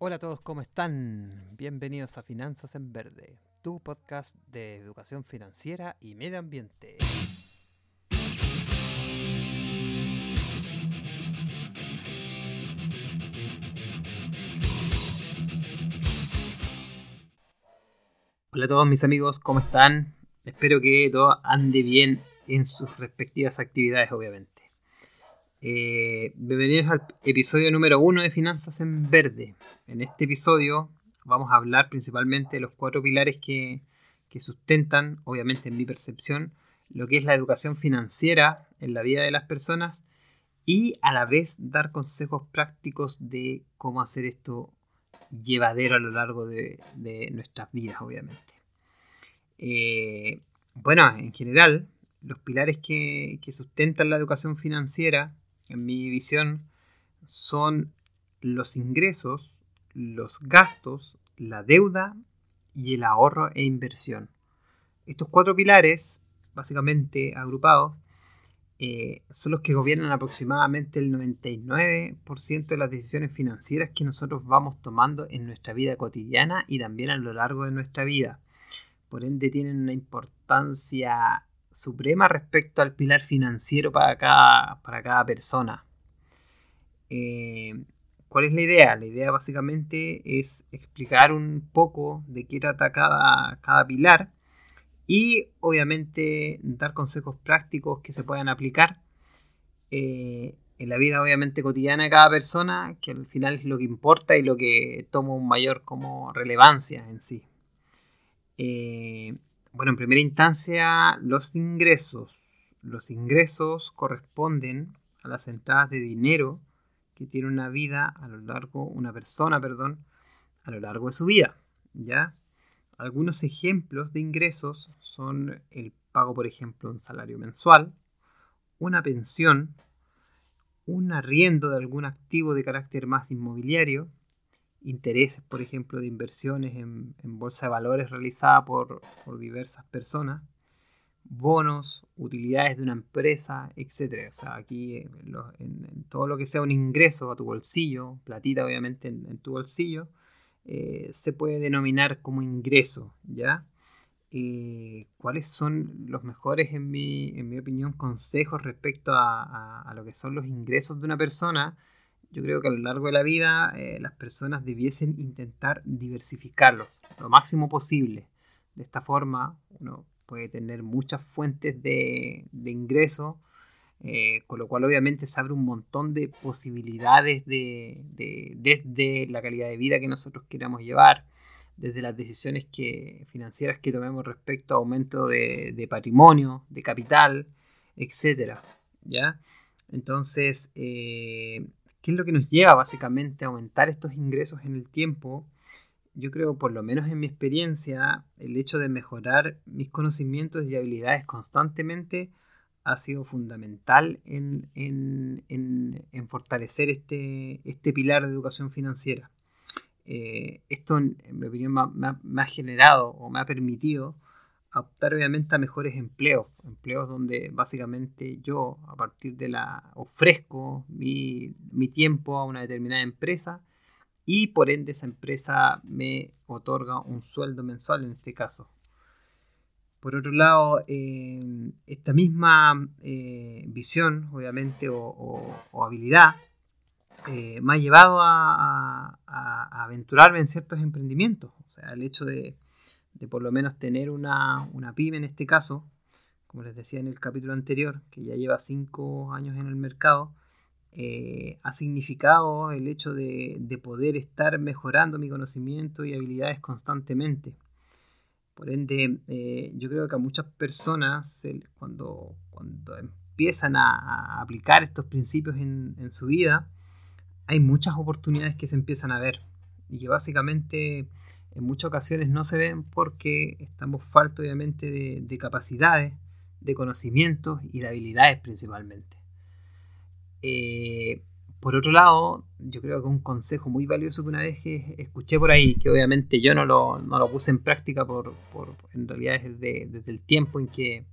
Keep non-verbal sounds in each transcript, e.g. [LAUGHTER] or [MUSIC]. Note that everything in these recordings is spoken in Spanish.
Hola a todos, ¿cómo están? Bienvenidos a Finanzas en Verde, tu podcast de educación financiera y medio ambiente. Hola a todos mis amigos, ¿cómo están? Espero que todo ande bien en sus respectivas actividades, obviamente. Eh, bienvenidos al episodio número uno de Finanzas en Verde. En este episodio vamos a hablar principalmente de los cuatro pilares que, sustentan, obviamente en mi percepción, lo que es la educación financiera en la vida de las personas y a la vez dar consejos prácticos de cómo hacer esto llevadero a lo largo de, nuestras vidas, obviamente. Eh, bueno, en general, los pilares que, que, sustentan la educación financiera en mi visión, son los ingresos, los gastos, la deuda y el ahorro e inversión. Estos cuatro pilares, básicamente agrupados, eh, son los que gobiernan aproximadamente el 99% de las decisiones financieras que nosotros vamos tomando en nuestra vida cotidiana y también a lo largo de nuestra vida. Por ende tienen una importancia suprema respecto al pilar financiero para cada, para cada persona. Eh, ¿Cuál es la idea? La idea básicamente es explicar un poco de qué trata cada, cada pilar y obviamente dar consejos prácticos que se puedan aplicar eh, en la vida obviamente cotidiana de cada persona, que al final es lo que importa y lo que toma un mayor como relevancia en sí. Eh, bueno, en primera instancia, los ingresos. Los ingresos corresponden a las entradas de dinero que tiene una vida a lo largo, una persona, perdón, a lo largo de su vida. ¿Ya? Algunos ejemplos de ingresos son el pago, por ejemplo, un salario mensual, una pensión, un arriendo de algún activo de carácter más inmobiliario, intereses, por ejemplo, de inversiones en, bolsa de valores realizada por, diversas personas, bonos, utilidades de una empresa, etc. O sea, aquí eh, en, todo lo que sea un ingreso a tu bolsillo, platita obviamente en, tu bolsillo, eh, se puede denominar como ingreso, ¿ya? Eh, ¿Cuáles son los mejores, en mi, en mi opinión, consejos respecto a, a, lo que son los ingresos de una persona? Yo creo que a lo largo de la vida eh, las personas debiesen intentar diversificarlos lo máximo posible. De esta forma uno puede tener muchas fuentes de, de ingreso, eh, con lo cual obviamente se abre un montón de posibilidades de, desde la calidad de vida que nosotros queramos llevar, desde las decisiones que, financieras que tomemos respecto a aumento de, patrimonio, de capital, etc. ¿ya? Entonces, eh, ¿Qué es lo que nos lleva básicamente a aumentar estos ingresos en el tiempo? Yo creo, por lo menos en mi experiencia, el hecho de mejorar mis conocimientos y habilidades constantemente ha sido fundamental en, fortalecer este, este, pilar de educación financiera. Eh, esto, en mi opinión, me ha generado o me ha permitido optar obviamente a mejores empleos, empleos donde básicamente yo a partir de la ofrezco mi, tiempo a una determinada empresa y por ende esa empresa me otorga un sueldo mensual en este caso. Por otro lado, eh, esta misma eh, visión, obviamente, o, habilidad, eh, me ha llevado a, a, aventurarme en ciertos emprendimientos. O sea, el hecho de, de por lo menos tener una, pyme en este caso, como les decía en el capítulo anterior, que ya lleva cinco años en el mercado, eh, ha significado el hecho de, poder estar mejorando mi conocimiento y habilidades constantemente. Por ende, eh, yo creo que a muchas personas, cuando, cuando empiezan a, aplicar estos principios en, en, su vida, hay muchas oportunidades que se empiezan a ver y que básicamente en muchas ocasiones no se ven porque estamos faltos obviamente de, capacidades, de conocimientos y de habilidades principalmente. Eh, por otro lado, yo creo que un consejo muy valioso que una vez escuché por ahí, que obviamente yo no lo, puse en práctica por, en realidad desde, desde el tiempo en que,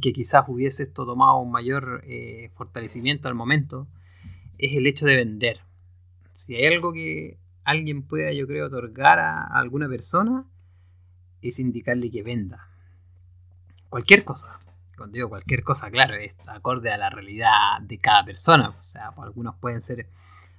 que quizás hubiese esto tomado un mayor eh, fortalecimiento al momento, es el hecho de vender. Si hay algo que alguien pueda, yo creo, otorgar a alguna persona es indicarle que venda. Cualquier cosa. Cuando digo cualquier cosa, claro, es acorde a la realidad de cada persona. O sea, algunos pueden ser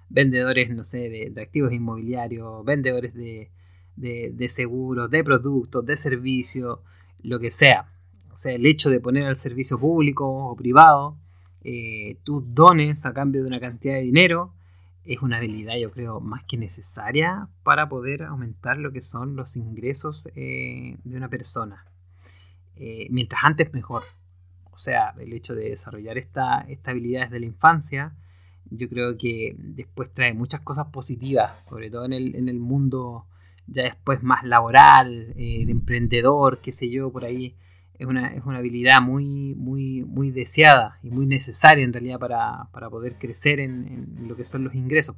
vendedores, no sé, de, activos inmobiliarios, vendedores de, de, seguros, de productos, de servicios, lo que sea. O sea, el hecho de poner al servicio público o privado eh, tus dones a cambio de una cantidad de dinero es una habilidad, yo creo, más que necesaria para poder aumentar lo que son los ingresos eh, de una persona. Eh, mientras antes, mejor. O sea, el hecho de desarrollar esta, esta habilidad desde la infancia, yo creo que después trae muchas cosas positivas, sobre todo en el, en el mundo ya después más laboral, eh, de emprendedor, qué sé yo, por ahí. Es una, es una habilidad muy, muy, muy deseada y muy necesaria en realidad para, para poder crecer en, lo que son los ingresos.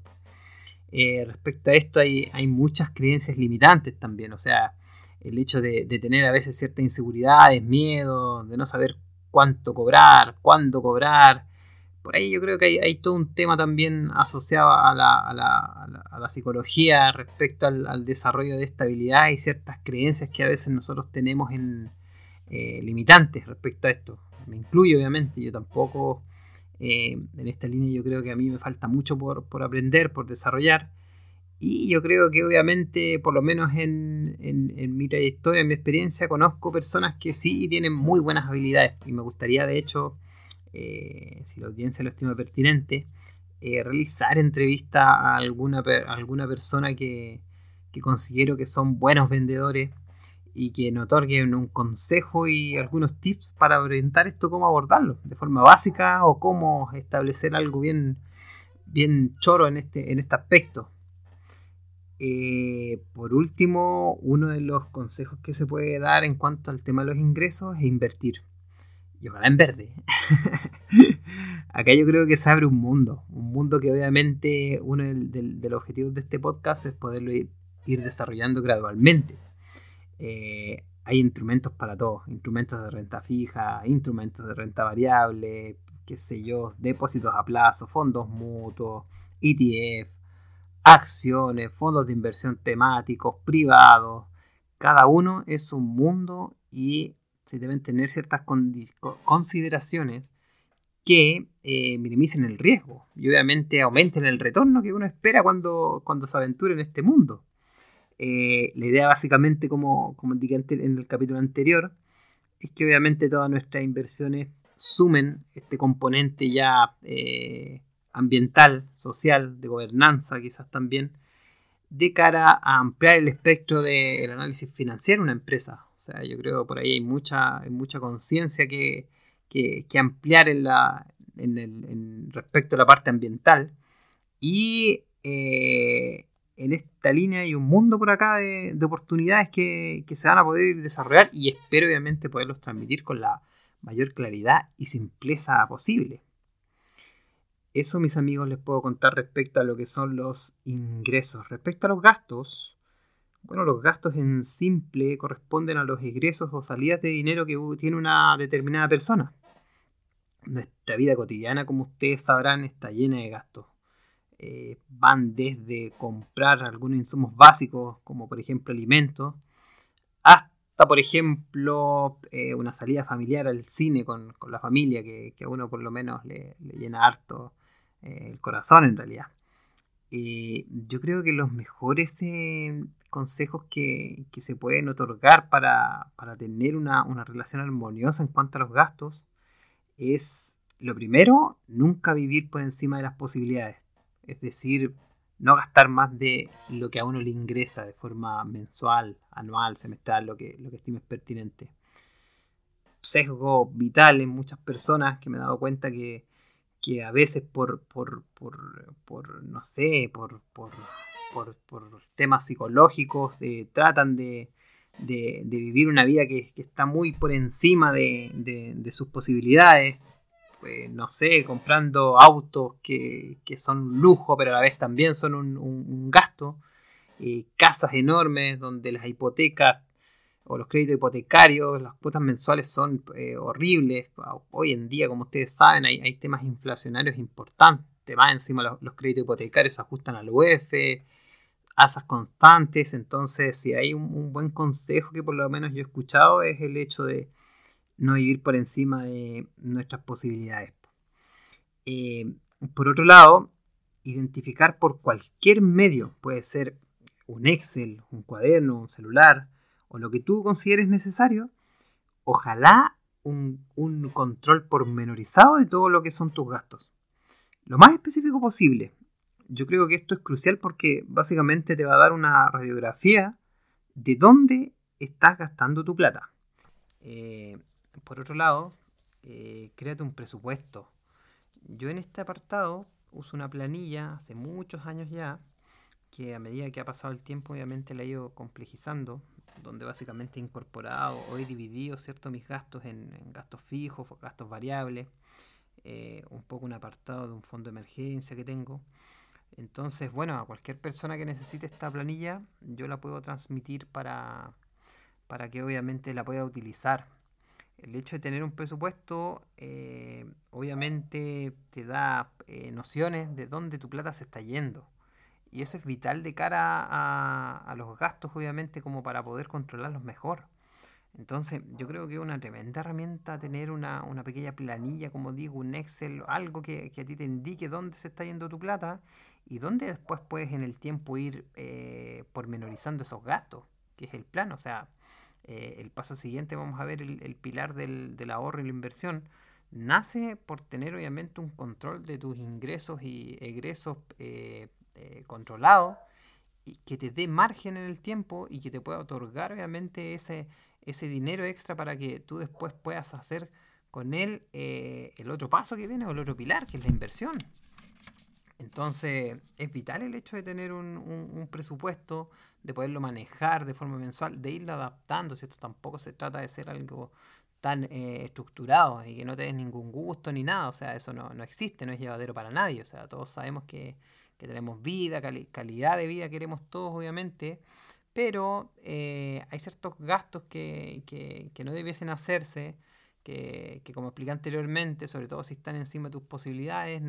Eh, respecto a esto hay, hay muchas creencias limitantes también, o sea, el hecho de, tener a veces ciertas inseguridades, miedo, de no saber cuánto cobrar, cuándo cobrar, por ahí yo creo que hay, todo un tema también asociado a la, psicología respecto al, desarrollo de estabilidad y ciertas creencias que a veces nosotros tenemos en eh, limitantes respecto a esto. Me incluyo obviamente, yo tampoco eh, en esta línea yo creo que a mí me falta mucho por, aprender, por desarrollar. Y yo creo que obviamente, por lo menos en, en, mi trayectoria, en mi experiencia, conozco personas que sí tienen muy buenas habilidades. Y me gustaría, de hecho, eh, si la audiencia lo estima pertinente, eh, realizar entrevista a alguna, alguna persona que, considero que son buenos vendedores y que nos otorguen un consejo y algunos tips para orientar esto, cómo abordarlo de forma básica o cómo establecer algo bien, bien choro en este, en este aspecto. Eh, por último, uno de los consejos que se puede dar en cuanto al tema de los ingresos es invertir y ojalá en verde. [LAUGHS] Acá yo creo que se abre un mundo, un mundo que obviamente uno de los objetivos de este podcast es poderlo ir, desarrollando gradualmente. Eh, hay instrumentos para todo, instrumentos de renta fija, instrumentos de renta variable, qué sé yo, depósitos a plazo, fondos mutuos, ETF, acciones, fondos de inversión temáticos, privados. Cada uno es un mundo y se deben tener ciertas consideraciones que eh, minimicen el riesgo y obviamente aumenten el retorno que uno espera cuando, cuando se aventura en este mundo. Eh, la idea básicamente, como, como indiqué en el capítulo anterior, es que obviamente todas nuestras inversiones sumen este componente ya eh, ambiental, social, de gobernanza quizás también, de cara a ampliar el espectro del análisis financiero de una empresa. O sea, yo creo que por ahí hay mucha, mucha conciencia que, ampliar en la, en respecto a la parte ambiental. Y eh, en esta línea hay un mundo por acá de, oportunidades que, que, se van a poder desarrollar y espero obviamente poderlos transmitir con la mayor claridad y simpleza posible. Eso, mis amigos, les puedo contar respecto a lo que son los ingresos. Respecto a los gastos, bueno, los gastos en simple corresponden a los ingresos o salidas de dinero que tiene una determinada persona. Nuestra vida cotidiana, como ustedes sabrán, está llena de gastos. Eh, van desde comprar algunos insumos básicos, como por ejemplo alimentos, hasta, por ejemplo, eh, una salida familiar al cine con, la familia, que, a uno por lo menos le, le llena harto eh, el corazón en realidad. yo creo que los mejores consejos que, se pueden otorgar para, tener una, relación armoniosa en cuanto a los gastos es, lo primero, nunca vivir por encima de las posibilidades. Es decir, no gastar más de lo que a uno le ingresa de forma mensual, anual, semestral, lo que, lo que estimes pertinente. Sesgo vital en muchas personas que me he dado cuenta que que a veces por, por, no sé, por, temas psicológicos eh, tratan de, vivir una vida que, está muy por encima de, sus posibilidades. Pues, no sé, comprando autos que, son un lujo, pero a la vez también son un, gasto. Eh, casas enormes donde las hipotecas o los créditos hipotecarios, las cuotas mensuales son eh, horribles. Hoy en día, como ustedes saben, hay, temas inflacionarios importantes. Más encima los, créditos hipotecarios se ajustan al UEF. asas constantes. Entonces, si hay un, buen consejo que por lo menos yo he escuchado es el hecho de no vivir por encima de nuestras posibilidades. Eh, por otro lado, identificar por cualquier medio, puede ser un Excel, un cuaderno, un celular o lo que tú consideres necesario, ojalá un, un control pormenorizado de todo lo que son tus gastos. Lo más específico posible. Yo creo que esto es crucial porque básicamente te va a dar una radiografía de dónde estás gastando tu plata. Eh, por otro lado, eh, créate un presupuesto. Yo en este apartado uso una planilla hace muchos años ya, que a medida que ha pasado el tiempo obviamente la he ido complejizando, donde básicamente he incorporado o he dividido ¿cierto? mis gastos en, gastos fijos, gastos variables, eh, un poco un apartado de un fondo de emergencia que tengo. Entonces, bueno, a cualquier persona que necesite esta planilla, yo la puedo transmitir para, para que obviamente la pueda utilizar el hecho de tener un presupuesto eh, obviamente te da eh, nociones de dónde tu plata se está yendo. Y eso es vital de cara a, los gastos, obviamente, como para poder controlarlos mejor. Entonces, yo creo que es una tremenda herramienta tener una, pequeña planilla, como digo, un Excel, algo que, a ti te indique dónde se está yendo tu plata y dónde después puedes en el tiempo ir eh, pormenorizando esos gastos, que es el plan. O sea, eh, el paso siguiente vamos a ver el, pilar del, ahorro y la inversión, nace por tener obviamente un control de tus ingresos y egresos eh, eh, controlados y que te dé margen en el tiempo y que te pueda otorgar obviamente ese, ese dinero extra para que tú después puedas hacer con él el otro paso que viene o el otro pilar, que es la inversión. Entonces, es vital el hecho de tener un, presupuesto, de poderlo manejar de forma mensual, de irlo adaptando. Si esto tampoco se trata de ser algo tan eh, estructurado y que no te des ningún gusto ni nada. O sea, eso no, existe, no es llevadero para nadie. O sea, todos sabemos que, tenemos vida, calidad de vida queremos todos, obviamente. Pero eh, hay ciertos gastos que, no debiesen hacerse, que, que, como expliqué anteriormente, sobre todo si están encima de tus posibilidades,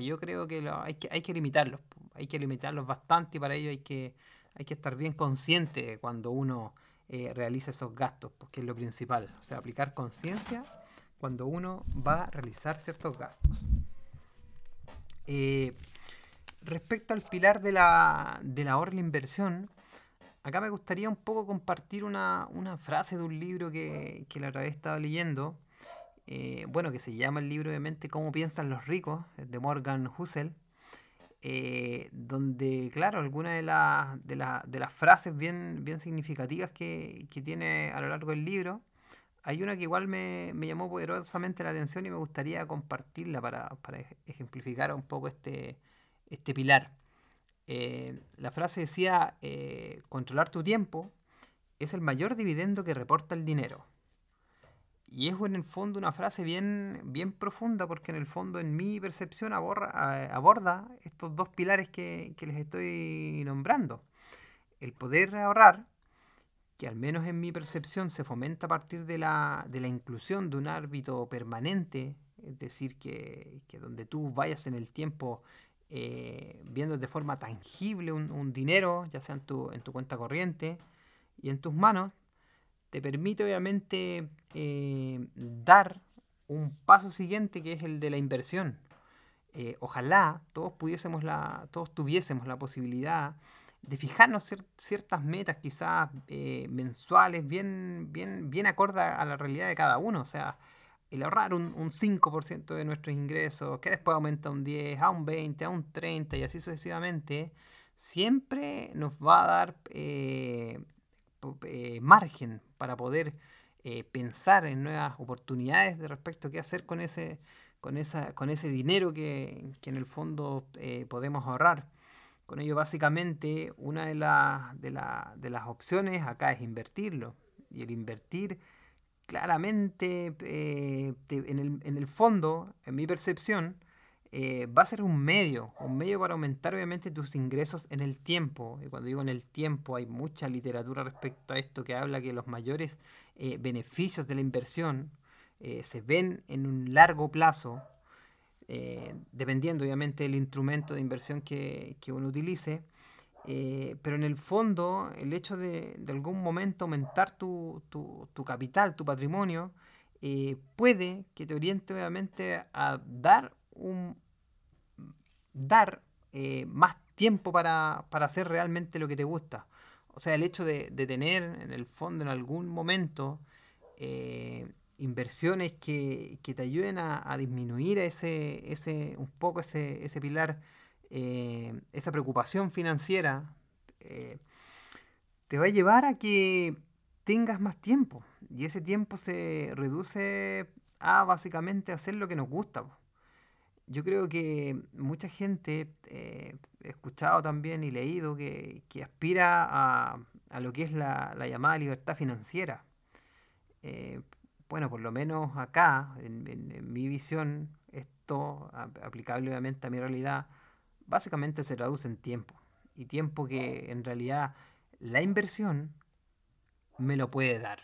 yo creo que, hay que hay que limitarlos, hay que limitarlos bastante y para ello hay que, hay que estar bien consciente cuando uno eh, realiza esos gastos, porque es lo principal, o sea, aplicar conciencia cuando uno va a realizar ciertos gastos. Eh, respecto al pilar de la, de la ahorro y inversión, acá me gustaría un poco compartir una, frase de un libro que, que la otra vez estaba leyendo, eh, bueno, que se llama el libro obviamente Cómo piensan los ricos, de Morgan Hussel, eh, donde, claro, algunas de, de, las frases bien, bien significativas que, tiene a lo largo del libro, hay una que igual me, llamó poderosamente la atención y me gustaría compartirla para, ejemplificar un poco este, este pilar. Eh, la frase decía, controlar tu tiempo es el mayor dividendo que reporta el dinero. Y es en el fondo una frase bien, bien profunda porque en el fondo en mi percepción aborda, estos dos pilares que, les estoy nombrando. El poder ahorrar, que al menos en mi percepción se fomenta a partir de la, inclusión de un árbitro permanente, es decir, que, donde tú vayas en el tiempo eh, viendo de forma tangible un, dinero, ya sea en tu, en tu cuenta corriente y en tus manos, te permite obviamente eh, dar un paso siguiente que es el de la inversión. Eh, ojalá todos pudiésemos la, todos tuviésemos la posibilidad de fijarnos ciertas metas quizás eh, mensuales bien, bien, a la realidad de cada uno. O sea, el ahorrar un, un 5% de nuestros ingresos, que después aumenta a un 10, a un 20, a un 30 y así sucesivamente, siempre nos va a dar margen para poder eh, pensar en nuevas oportunidades de respecto a qué hacer con ese, con esa, con ese dinero que, en el fondo eh, podemos ahorrar. Con ello, básicamente, una de, de, de, las opciones acá es invertirlo. Y el invertir, claramente, eh, en, el, en el fondo, en mi percepción, eh, va a ser un medio, un medio para aumentar obviamente tus ingresos en el tiempo. Y cuando digo en el tiempo, hay mucha literatura respecto a esto que habla que los mayores eh, beneficios de la inversión eh, se ven en un largo plazo, dependiendo obviamente del instrumento de inversión que, uno utilice. Pero en el fondo, el hecho de, de algún momento aumentar tu, tu, capital, tu patrimonio, puede que te oriente obviamente a dar un dar eh, más tiempo para, para, hacer realmente lo que te gusta. O sea, el hecho de, tener en el fondo en algún momento eh, inversiones que, que, te ayuden a, disminuir ese, ese, un poco ese, ese pilar, eh, esa preocupación financiera, te va a llevar a que tengas más tiempo. Y ese tiempo se reduce a básicamente hacer lo que nos gusta. Yo creo que mucha gente, eh, escuchado también y leído, que, aspira a, a, lo que es la, la llamada libertad financiera. Eh, bueno, por lo menos acá, en mi visión, esto, aplicable obviamente a mi realidad, básicamente se traduce en tiempo. Y tiempo que en realidad la inversión me lo puede dar.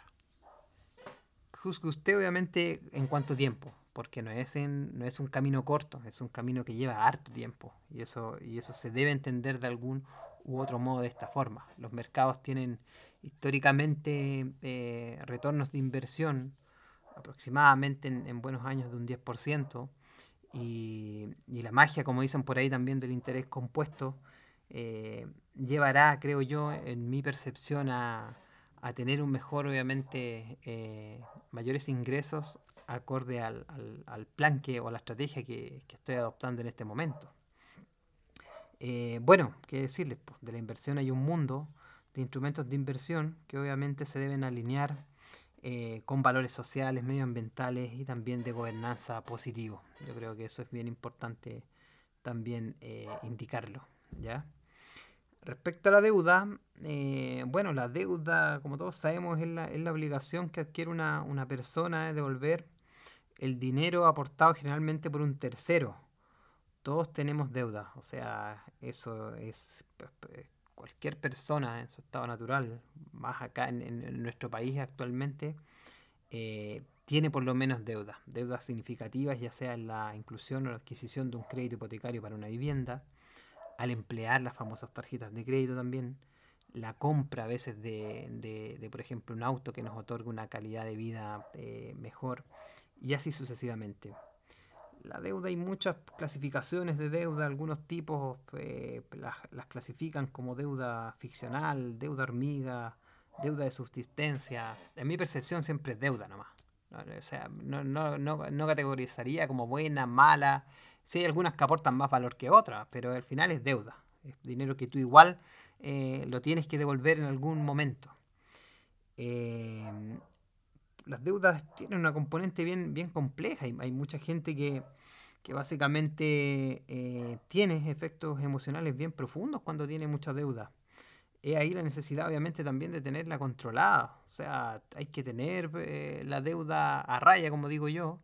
Juzgue usted obviamente en cuánto tiempo, porque no es, no es un camino corto, es un camino que lleva harto tiempo. Y eso, y eso se debe entender de algún u otro modo de esta forma. Los mercados tienen históricamente eh, retornos de inversión aproximadamente en, en, buenos años de un 10%. Y, y, la magia, como dicen por ahí también, del interés compuesto, eh, llevará, creo yo, en mi percepción a, a tener un mejor, obviamente, eh, mayores ingresos acorde al, al, plan que, o a la estrategia que, que, estoy adoptando en este momento. Eh, bueno, qué decirles, pues, de la inversión hay un mundo de instrumentos de inversión que obviamente se deben alinear eh, con valores sociales, medioambientales y también de gobernanza positivo. Yo creo que eso es bien importante también indicarlo, ¿ya? Respecto a la deuda, eh, bueno, la deuda, como todos sabemos, es la, es la obligación que adquiere una, una, persona de devolver el dinero aportado generalmente por un tercero. Todos tenemos deuda, o sea, eso es pues, pues, cualquier persona en su estado natural, más acá en nuestro país actualmente, eh, tiene por lo menos deuda, deudas significativas, ya sea en la inclusión o la adquisición de un crédito hipotecario para una vivienda al emplear las famosas tarjetas de crédito también, la compra a veces de, de, por ejemplo, un auto que nos otorga una calidad de vida eh, mejor y así sucesivamente. La deuda hay muchas clasificaciones de deuda, algunos tipos eh, las, las, clasifican como deuda ficcional, deuda hormiga, deuda de subsistencia. En mi percepción siempre es deuda nomás. O sea, no, no, no, no categorizaría como buena, mala, Sí hay algunas que aportan más valor que otras, pero al final es deuda. Es dinero que tú igual eh, lo tienes que devolver en algún momento. Eh, las deudas tienen una componente bien, bien compleja. Hay, hay mucha gente que, que básicamente eh, tiene efectos emocionales bien profundos cuando tiene mucha deuda. Es ahí la necesidad obviamente también de tenerla controlada. O sea, hay que tener eh, la deuda a raya, como digo yo,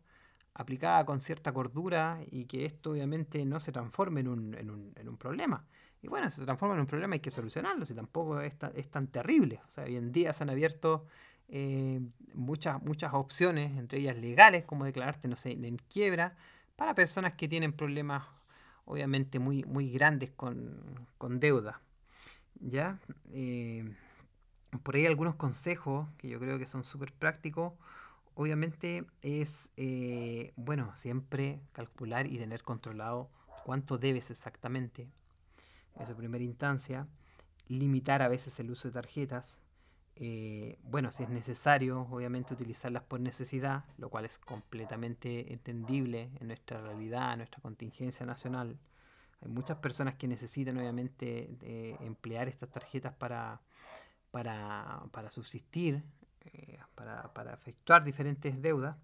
aplicada con cierta cordura y que esto obviamente no se transforme en un, en un, en un problema. Y bueno, si se transforma en un problema hay que solucionarlo, si tampoco es, es tan terrible. O sea, hoy en día se han abierto eh, muchas, muchas opciones, entre ellas legales, como declararte, no sé, en quiebra, para personas que tienen problemas obviamente muy, muy grandes con, con deuda. ¿Ya? Eh, por ahí algunos consejos que yo creo que son súper prácticos obviamente es, eh, bueno, siempre calcular y tener controlado cuánto debes exactamente. En su primera instancia, limitar a veces el uso de tarjetas. Eh, bueno, si es necesario, obviamente utilizarlas por necesidad, lo cual es completamente entendible en nuestra realidad, en nuestra contingencia nacional. Muchas personas que necesitan, obviamente, emplear estas tarjetas para, para, para subsistir eh, para, para, efectuar diferentes deudas,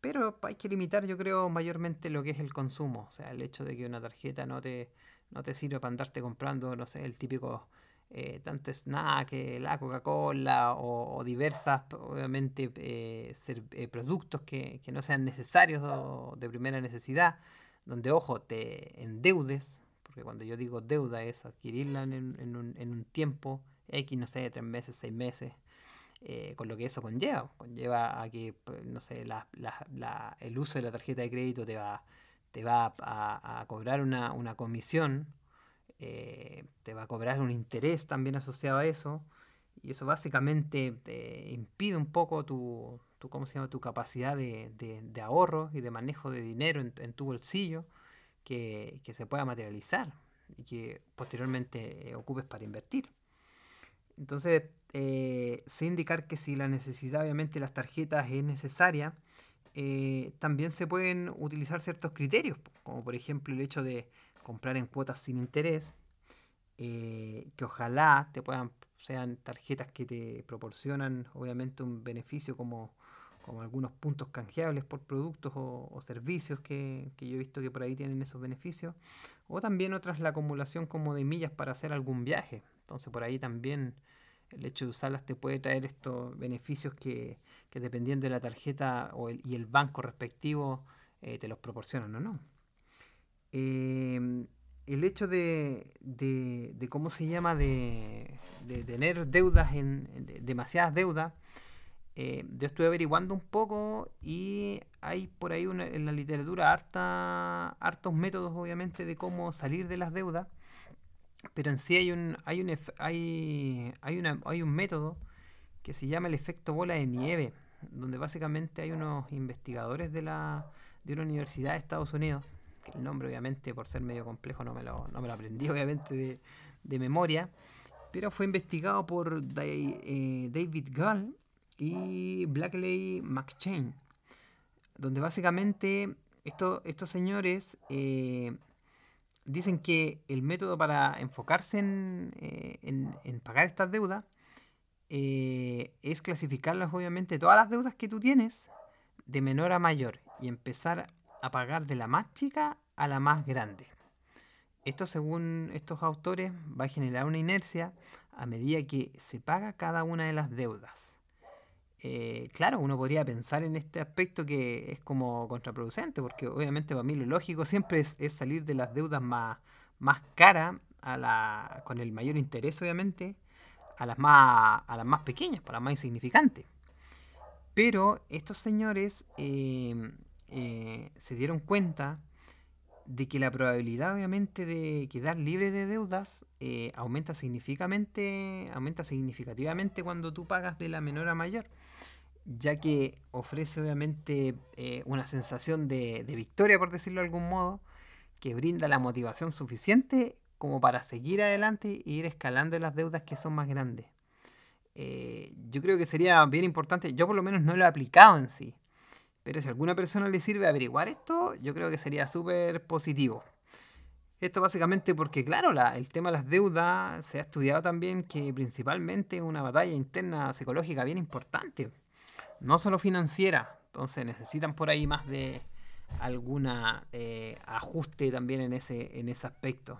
pero hay que limitar, yo creo, mayormente lo que es el consumo. O sea, el hecho de que una tarjeta no te, no te sirve para andarte comprando, no sé, el típico eh, tanto snack, la Coca-Cola o, o, diversas, obviamente, eh, eh, productos que, que, no sean necesarios o de primera necesidad, donde, ojo, te endeudes, porque cuando yo digo deuda es adquirirla en, en, un, en un tiempo X, no sé, tres meses, seis meses, eh, con lo que eso conlleva. Conlleva a que, pues, no sé, la, la, la, el uso de la tarjeta de crédito te va, te va a, cobrar una, una comisión eh, te va a cobrar un interés también asociado a eso. Y eso básicamente te impide un poco tu, ¿cómo se llama? tu capacidad de, ahorro y de manejo de dinero en, tu bolsillo que, se pueda materializar y que posteriormente eh, ocupes para invertir. Entonces, eh, indicar que si la necesidad obviamente de las tarjetas es necesaria, eh, también se pueden utilizar ciertos criterios, como por ejemplo el hecho de comprar en cuotas sin interés, que ojalá te puedan sean tarjetas que te proporcionan obviamente un beneficio como, como algunos puntos canjeables por productos o, servicios que, yo he visto que por ahí tienen esos beneficios, o también otras la acumulación como de millas para hacer algún viaje. Entonces por ahí también el hecho de usarlas te puede traer estos beneficios que, dependiendo de la tarjeta o y el banco respectivo eh, te los proporcionan o no. Eh, el hecho de, de, cómo se llama, de, tener deudas, en, demasiadas deudas, eh, yo estuve averiguando un poco y hay por ahí en la literatura harta, hartos métodos, obviamente, de cómo salir de las deudas, pero en sí hay un, hay un, hay, hay, una, hay un método que se llama el efecto bola de nieve, donde básicamente hay unos investigadores de, la, de una universidad de Estados Unidos el nombre obviamente por ser medio complejo no me lo, no me lo aprendí [LAUGHS] obviamente de, memoria, pero fue investigado por eh, David Gall y Blackley McChain, donde básicamente estos señores eh, dicen que el método para enfocarse en, eh, en pagar estas deudas es clasificarlas obviamente todas las deudas que tú tienes de menor a mayor y empezar a pagar de la más chica a la más grande. Esto, según estos autores, va a generar una inercia a medida que se paga cada una de las deudas. Eh, claro, uno podría pensar en este aspecto que es como contraproducente, porque obviamente para mí lo lógico siempre es, salir de las deudas más, más caras, a la, con el mayor interés obviamente, a las más, a las más pequeñas, para las más insignificantes. Pero estos señores eh, eh, se dieron cuenta de que la probabilidad obviamente de quedar libre de deudas eh, aumenta significativamente, aumenta significativamente cuando tú pagas de la menor a mayor, ya que ofrece obviamente eh, una sensación de, victoria, por decirlo de algún modo, que brinda la motivación suficiente como para seguir adelante e ir escalando las deudas que son más grandes. yo creo que sería bien importante, yo por lo menos no lo he aplicado en sí, pero si a alguna persona le sirve averiguar esto, yo creo que sería súper positivo. Esto básicamente porque, claro, el tema de las deudas se ha estudiado también que principalmente es una batalla interna psicológica bien importante, no solo financiera. Entonces necesitan por ahí más de alguna eh, ajuste también en ese, en ese aspecto.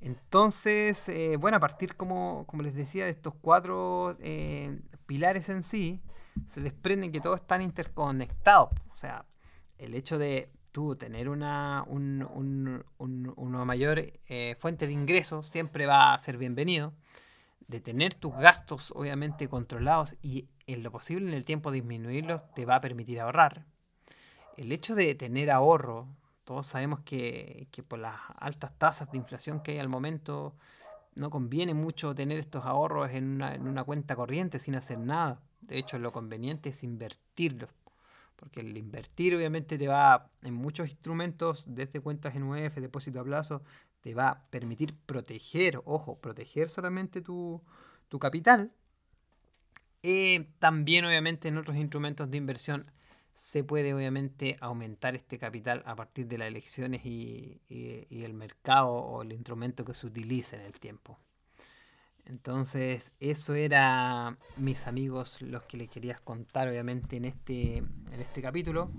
Entonces, eh, bueno, a partir, como, como, les decía, de estos cuatro eh, pilares en sí, se desprenden que todos están interconectados. O sea, el hecho de tú tener una, una mayor eh, fuente de ingresos siempre va a ser bienvenido. De tener tus gastos obviamente controlados y en lo posible en el tiempo disminuirlos te va a permitir ahorrar. El hecho de tener ahorro, todos sabemos que, que por las altas tasas de inflación que hay al momento, no conviene mucho tener estos ahorros en una, en una cuenta corriente sin hacer nada. De hecho, lo conveniente es invertirlos. Porque el invertir obviamente te va, en muchos instrumentos, desde cuentas en UF, depósito a plazo, te va a permitir proteger, ojo, proteger solamente tu, capital. Eh, también obviamente en otros instrumentos de inversión se puede obviamente aumentar este capital a partir de las elecciones y, y el mercado o el instrumento que se utilice en el tiempo. Entonces, eso era, mis amigos, los que les quería contar, obviamente, en este, en este capítulo.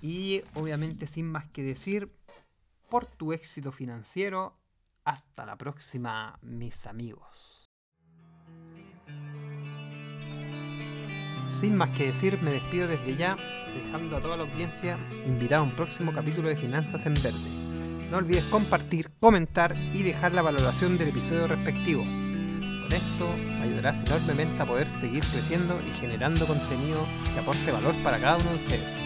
Y obviamente, sin más que decir, por tu éxito financiero, hasta la próxima, mis amigos. Sin más que decir, me despido desde ya, dejando a toda la audiencia invitada a un próximo capítulo de Finanzas en Verde. No olvides compartir, comentar y dejar la valoración del episodio respectivo. Con esto ayudarás enormemente a poder seguir creciendo y generando contenido que aporte valor para cada uno de ustedes.